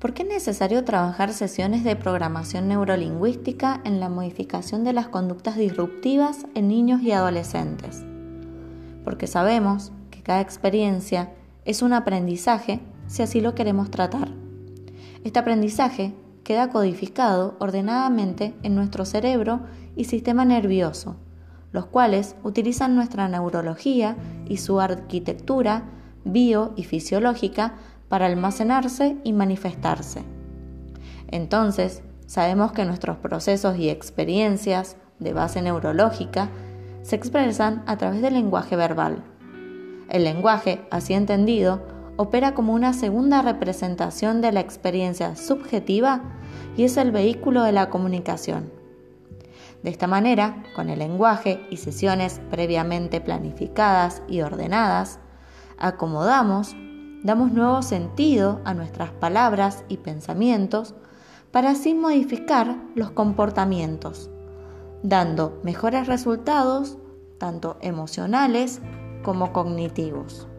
¿Por qué es necesario trabajar sesiones de programación neurolingüística en la modificación de las conductas disruptivas en niños y adolescentes? Porque sabemos que cada experiencia es un aprendizaje si así lo queremos tratar. Este aprendizaje queda codificado ordenadamente en nuestro cerebro y sistema nervioso, los cuales utilizan nuestra neurología y su arquitectura bio y fisiológica para almacenarse y manifestarse. Entonces, sabemos que nuestros procesos y experiencias de base neurológica se expresan a través del lenguaje verbal. El lenguaje, así entendido, opera como una segunda representación de la experiencia subjetiva y es el vehículo de la comunicación. De esta manera, con el lenguaje y sesiones previamente planificadas y ordenadas, acomodamos damos nuevo sentido a nuestras palabras y pensamientos para así modificar los comportamientos, dando mejores resultados tanto emocionales como cognitivos.